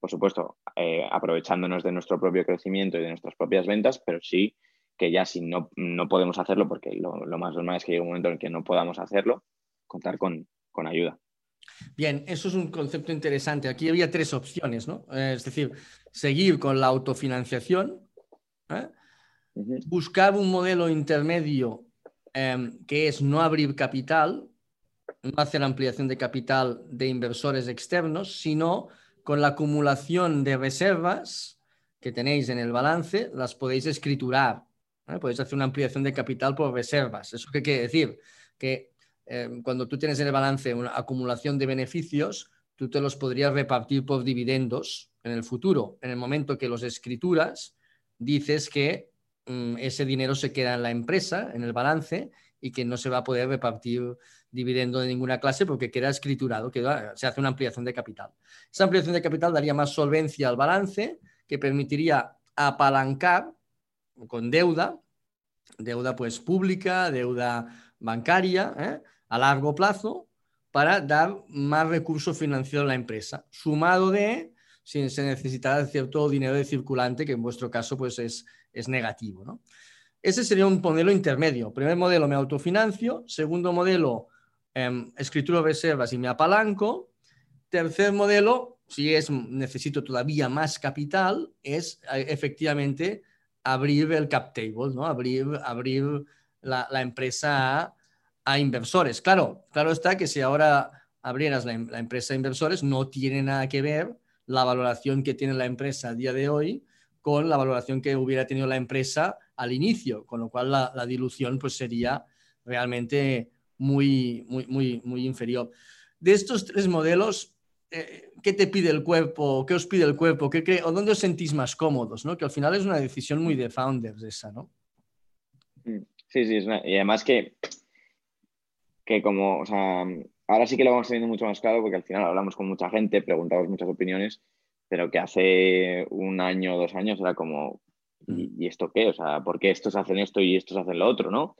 C: por supuesto, eh, aprovechándonos de nuestro propio crecimiento y de nuestras propias ventas, pero sí que ya si no, podemos hacerlo, porque lo, más normal es que llegue un momento en que no podamos hacerlo, contar con, ayuda.
B: Bien, eso es un concepto interesante. Aquí había tres opciones, ¿no? Es decir, seguir con la autofinanciación, ¿eh? Buscar un modelo intermedio em, que es no abrir capital, no hacer ampliación de capital de inversores externos, sino con la acumulación de reservas que tenéis en el balance, las podéis escriturar. ¿eh? Podéis hacer una ampliación de capital por reservas. ¿Eso qué quiere decir? Que em, cuando tú tienes en el balance una acumulación de beneficios, tú te los podrías repartir por dividendos en el futuro. En el momento que los escrituras, dices que ese dinero se queda en la empresa, en el balance, y que no se va a poder repartir dividendo de ninguna clase porque queda escriturado, se hace una ampliación de capital. Esa ampliación de capital daría más solvencia al balance, que permitiría apalancar con deuda, deuda pues pública, deuda bancaria, ¿eh? a largo plazo, para dar más recursos financieros a la empresa, sumado de si se necesitara cierto dinero de circulante, que en vuestro caso pues es es negativo. ¿no? Ese sería un modelo intermedio. Primer modelo, me autofinancio. Segundo modelo, eh, escritura reservas y me apalanco. Tercer modelo, si es necesito todavía más capital, es eh, efectivamente abrir el cap table, ¿no? abrir, abrir la, empresa a, inversores. Claro, claro está que si ahora abrieras la, la, empresa a inversores, no tiene nada que ver la valoración que tiene la empresa a día de hoy con la valoración que hubiera tenido la empresa al inicio, con lo cual la, dilución pues, sería realmente muy, muy, muy, muy inferior. De estos tres modelos, eh, ¿qué te pide el cuerpo? ¿Qué os pide el cuerpo? ¿Qué, ¿O dónde os sentís más cómodos? ¿no? Que al final es una decisión muy de founders esa, ¿no?
C: Mm, sí, sí, y además que, que como, ahora sí que lo vamos teniendo mucho más claro porque al final hablamos con mucha gente, preguntamos muchas opiniones pero que hace un año o dos años era como. ¿y, esto qué? O sea, ¿por qué estos hacen esto y estos hacen lo otro, no?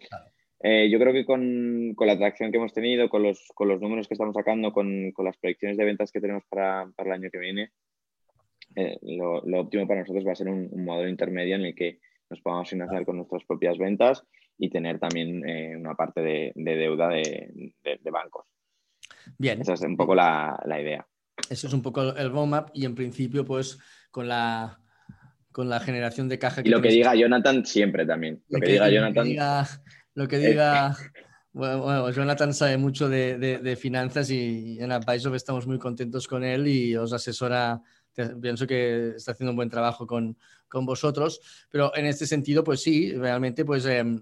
C: Eh, yo creo que con, con, la atracción que hemos tenido, con los, con los números que estamos sacando, con, con, las proyecciones de ventas que tenemos para, para el año que viene, eh, lo, lo, óptimo para nosotros va a ser un, modelo intermedio en el que nos podamos financiar con nuestras propias ventas y tener también eh, una parte de, de deuda de, de, bancos. Bien. Esa es un poco la, la idea.
B: Eso es un poco el roadmap y en principio, pues con la, con la generación de caja.
C: Que y lo que diga Jonathan siempre también. Lo, que, diga Jonathan.
B: Lo que diga, bueno, Jonathan sabe mucho de, finanzas y en Advisor estamos muy contentos con él y os asesora. Pienso que está haciendo un buen trabajo con, vosotros, pero en este sentido, pues sí, realmente, pues em,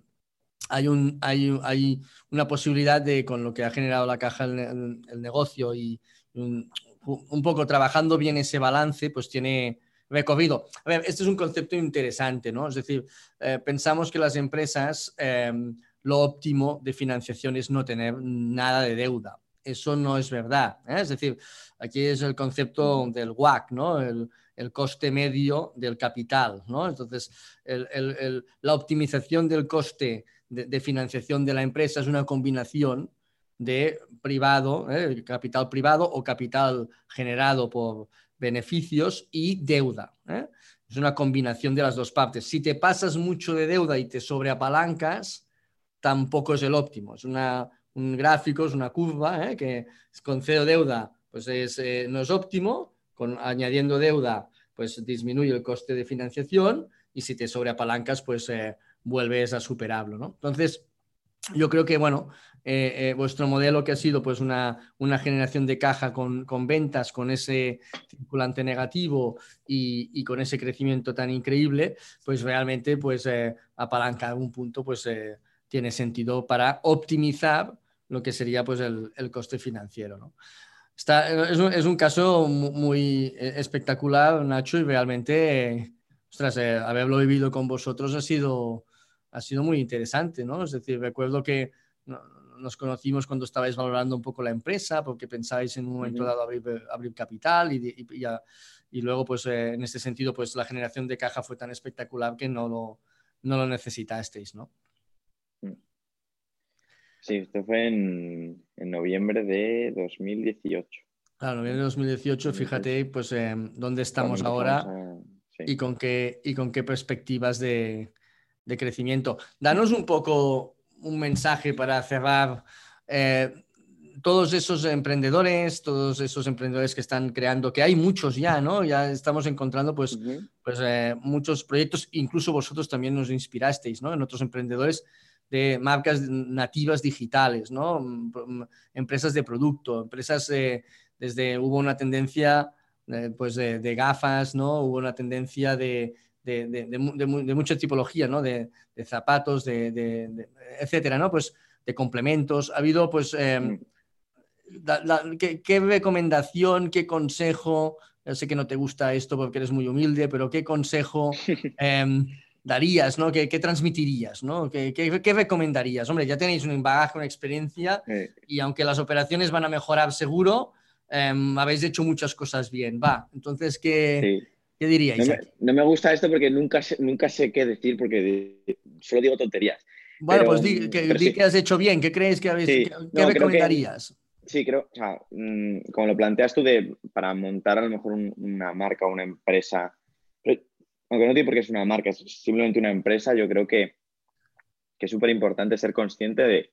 B: hay, un, hay, hay, una posibilidad de, con lo que ha generado la caja el, el negocio y un, un poco trabajando bien ese balance, pues tiene recorrido. A ver, este es un concepto interesante, ¿no? Es decir, eh, pensamos que las empresas, em, lo óptimo de financiación es no tener nada de deuda. eso no es verdad. ¿eh? Es decir, aquí es el concepto del WAC, ¿no? El, coste medio del capital. ¿no? Entonces, la optimización del coste de, financiación de la empresa es una combinación de privado, ¿eh? capital privado o capital generado por beneficios y deuda. ¿eh? Es una combinación de las dos partes. Si te pasas mucho de deuda y te sobreapalancas, tampoco es el óptimo. Es una, un gráfico, es una curva ¿eh? que con cero deuda pues eh, no es óptimo, con, añadiendo deuda pues disminuye el coste de financiación y si te sobreapalancas pues eh, vuelves a superarlo. ¿no? Entonces, yo creo que, bueno, vuestro modelo que ha sido pues una, una generación de caja con, con, ventas, con ese circulante negativo y, y, con ese crecimiento tan increíble, pues realmente pues apalanca algún punto pues tiene sentido para optimizar lo que sería pues, el, coste financiero. ¿no? Está, es, un, caso muy eh, espectacular, Nacho, y realmente, ostras, eh, haberlo vivido con vosotros ha sido, ha sido muy interesante. ¿no? Es decir, recuerdo que nos conocimos cuando estabais valorando un poco la empresa, porque pensáis en un momento dado abrir, abrir capital y, y, luego, pues en este sentido, pues la generación de caja fue tan espectacular que no lo, no lo necesitasteis, ¿no?
C: Sí, esto fue en, noviembre de 2018.
B: Claro, noviembre de 2018, fíjate pues eh, dónde estamos ahora y, con qué, y con qué perspectivas de, crecimiento. Danos un poco un mensaje para cerrar. Eh, todos esos emprendedores, todos esos emprendedores que están creando, que hay muchos ya, ¿no? Ya estamos encontrando pues, pues eh, muchos proyectos, incluso vosotros también nos inspirasteis, ¿no? En otros emprendedores de marcas nativas digitales, ¿no? Empresas de producto, empresas desde hubo una tendencia eh, pues de, gafas, ¿no? Hubo una tendencia de, mucha tipología, ¿no? De, zapatos, de, etcétera, ¿no? Pues de complementos. Ha habido, pues, em. ¿qué, recomendación, qué consejo? sé que no te gusta esto porque eres muy humilde, pero ¿qué consejo em, darías, ¿no? ¿Qué, transmitirías, ¿no? ¿Qué, ¿Qué, recomendarías? Hombre, ya tenéis un bagaje, una experiencia y aunque las operaciones van a mejorar seguro, em, habéis hecho muchas cosas bien. Va, entonces, ¿qué, ¿qué diríais?
C: No me, gusta esto porque nunca sé, nunca sé qué decir porque solo digo tonterías.
B: Bueno, pues di, que, has hecho bien, ¿qué crees que habéis, qué, recomendarías?
C: Sí, creo, o sea, mm, como lo planteas tú de para montar a lo mejor una marca o una empresa aunque no tiene por qué es una marca, es simplemente una empresa, yo creo que, es súper importante ser consciente de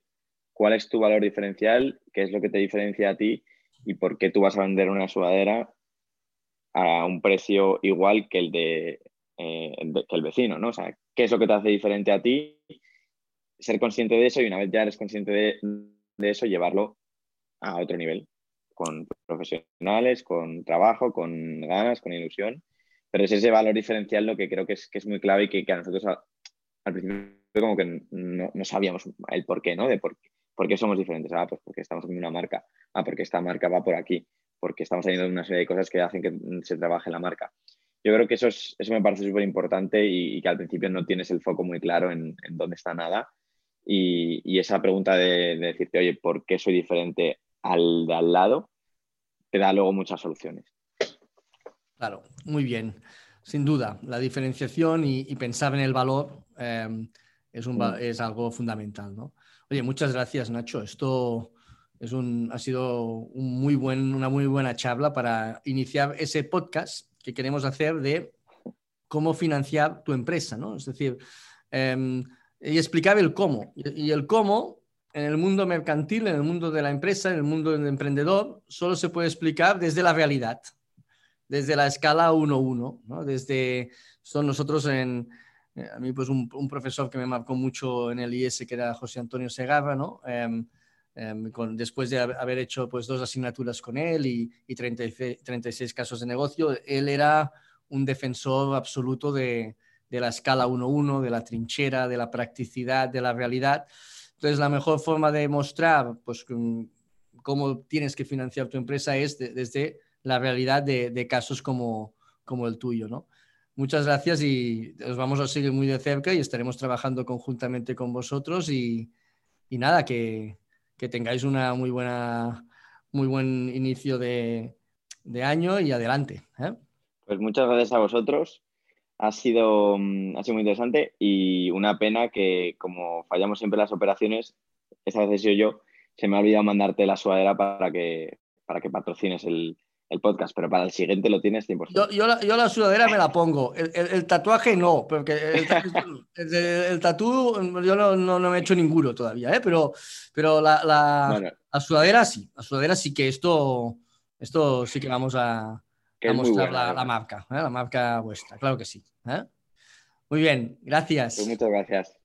C: cuál es tu valor diferencial, qué es lo que te diferencia a ti y por qué tú vas a vender una sudadera a un precio igual que el de, eh, que el vecino, ¿no? O sea, qué es lo que te hace diferente a ti, ser consciente de eso y una vez ya eres consciente de, de eso, llevarlo a otro nivel, con profesionales, con trabajo, con ganas, con ilusión pero es ese valor diferencial lo que creo que es, que es muy clave y que, a nosotros al principio como que no, no, sabíamos el por qué, ¿no? De por, por, qué somos diferentes. Ah, pues porque estamos en una marca. Ah, porque esta marca va por aquí. Porque estamos haciendo una serie de cosas que hacen que se trabaje la marca. Yo creo que eso, es, eso me parece súper importante y, que al principio no tienes el foco muy claro en, en dónde está nada. Y, y esa pregunta de, de, decirte, oye, ¿por qué soy diferente al de al lado? Te da luego muchas soluciones.
B: Claro, muy bien. Sin duda, la diferenciación y, pensar en el valor em, es, un, mm. es, algo fundamental. ¿no? Oye, muchas gracias, Nacho. Esto es un, ha sido un muy buen, una muy buena charla para iniciar ese podcast que queremos hacer de cómo financiar tu empresa. ¿no? Es decir, em, y explicar el cómo. Y el cómo en el mundo mercantil, en el mundo de la empresa, en el mundo del emprendedor, solo se puede explicar desde la realidad desde la escala 1-1, ¿no? Desde, son nosotros en, eh, a mí pues un, profesor que me marcó mucho en el IS, que era José Antonio Segarra, ¿no? Em, em, después de haber hecho pues dos asignaturas con él y, y 36, casos de negocio, él era un defensor absoluto de, de la escala 1-1, de la trinchera, de la practicidad, de la realidad. Entonces, la mejor forma de mostrar pues, cómo tienes que financiar tu empresa es desde la realidad de, casos como, como el tuyo, ¿no? Muchas gracias y os vamos a seguir muy de cerca y estaremos trabajando conjuntamente con vosotros y, nada, que, tengáis una muy buena muy buen inicio de, año y adelante. ¿eh?
C: Pues muchas gracias a vosotros. Ha sido, mm, ha sido muy interesante y una pena que como fallamos siempre las operaciones, esta vez he sido yo, se me ha olvidado mandarte la sudadera para que, para que patrocines el, el podcast, pero para el siguiente lo tienes 100%.
B: Yo, yo, la, yo la sudadera me la pongo, el, el, tatuaje no, porque el, el tatu yo no, no, no, me he hecho ninguno todavía, ¿eh? pero, pero la, la, la, sudadera sí, la sudadera sí que esto, esto sí que vamos a, a mostrar la, la, marca, ¿eh? la marca vuestra, claro que sí. ¿eh? Muy bien, gracias.
C: Pues muchas gracias.